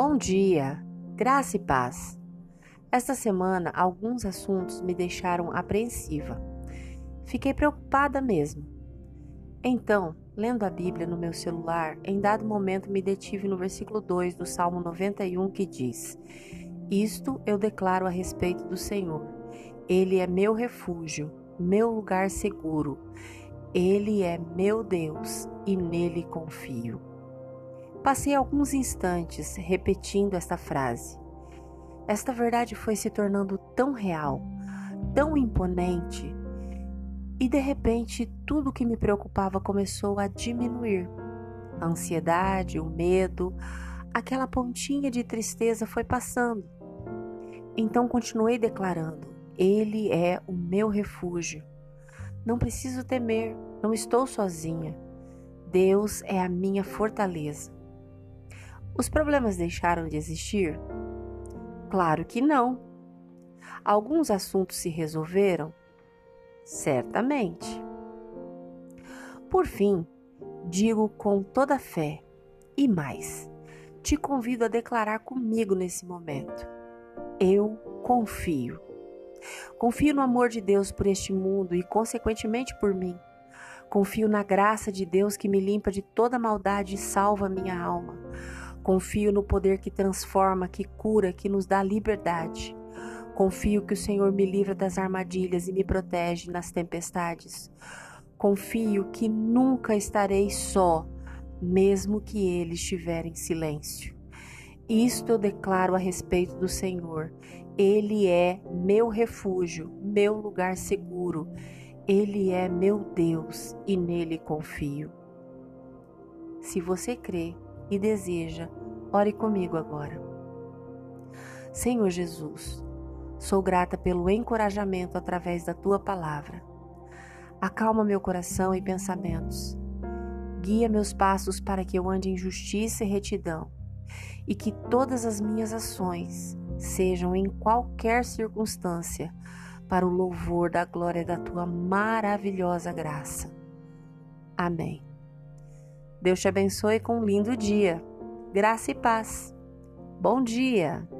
Bom dia, graça e paz. Esta semana, alguns assuntos me deixaram apreensiva. Fiquei preocupada mesmo. Então, lendo a Bíblia no meu celular, em dado momento me detive no versículo 2 do Salmo 91 que diz: Isto eu declaro a respeito do Senhor. Ele é meu refúgio, meu lugar seguro. Ele é meu Deus e nele confio. Passei alguns instantes repetindo esta frase. Esta verdade foi se tornando tão real, tão imponente, e de repente tudo que me preocupava começou a diminuir. A ansiedade, o medo, aquela pontinha de tristeza foi passando. Então continuei declarando: Ele é o meu refúgio. Não preciso temer, não estou sozinha. Deus é a minha fortaleza. Os problemas deixaram de existir? Claro que não. Alguns assuntos se resolveram? Certamente. Por fim, digo com toda fé e mais, te convido a declarar comigo nesse momento: Eu confio. Confio no amor de Deus por este mundo e, consequentemente, por mim. Confio na graça de Deus que me limpa de toda maldade e salva minha alma. Confio no poder que transforma, que cura, que nos dá liberdade. Confio que o Senhor me livra das armadilhas e me protege nas tempestades. Confio que nunca estarei só, mesmo que Ele estiver em silêncio. Isto eu declaro a respeito do Senhor. Ele é meu refúgio, meu lugar seguro. Ele é meu Deus e nele confio. Se você crê, e deseja, ore comigo agora. Senhor Jesus, sou grata pelo encorajamento através da tua palavra. Acalma meu coração e pensamentos. Guia meus passos para que eu ande em justiça e retidão, e que todas as minhas ações sejam em qualquer circunstância para o louvor da glória da tua maravilhosa graça. Amém. Deus te abençoe com um lindo dia. Graça e paz. Bom dia!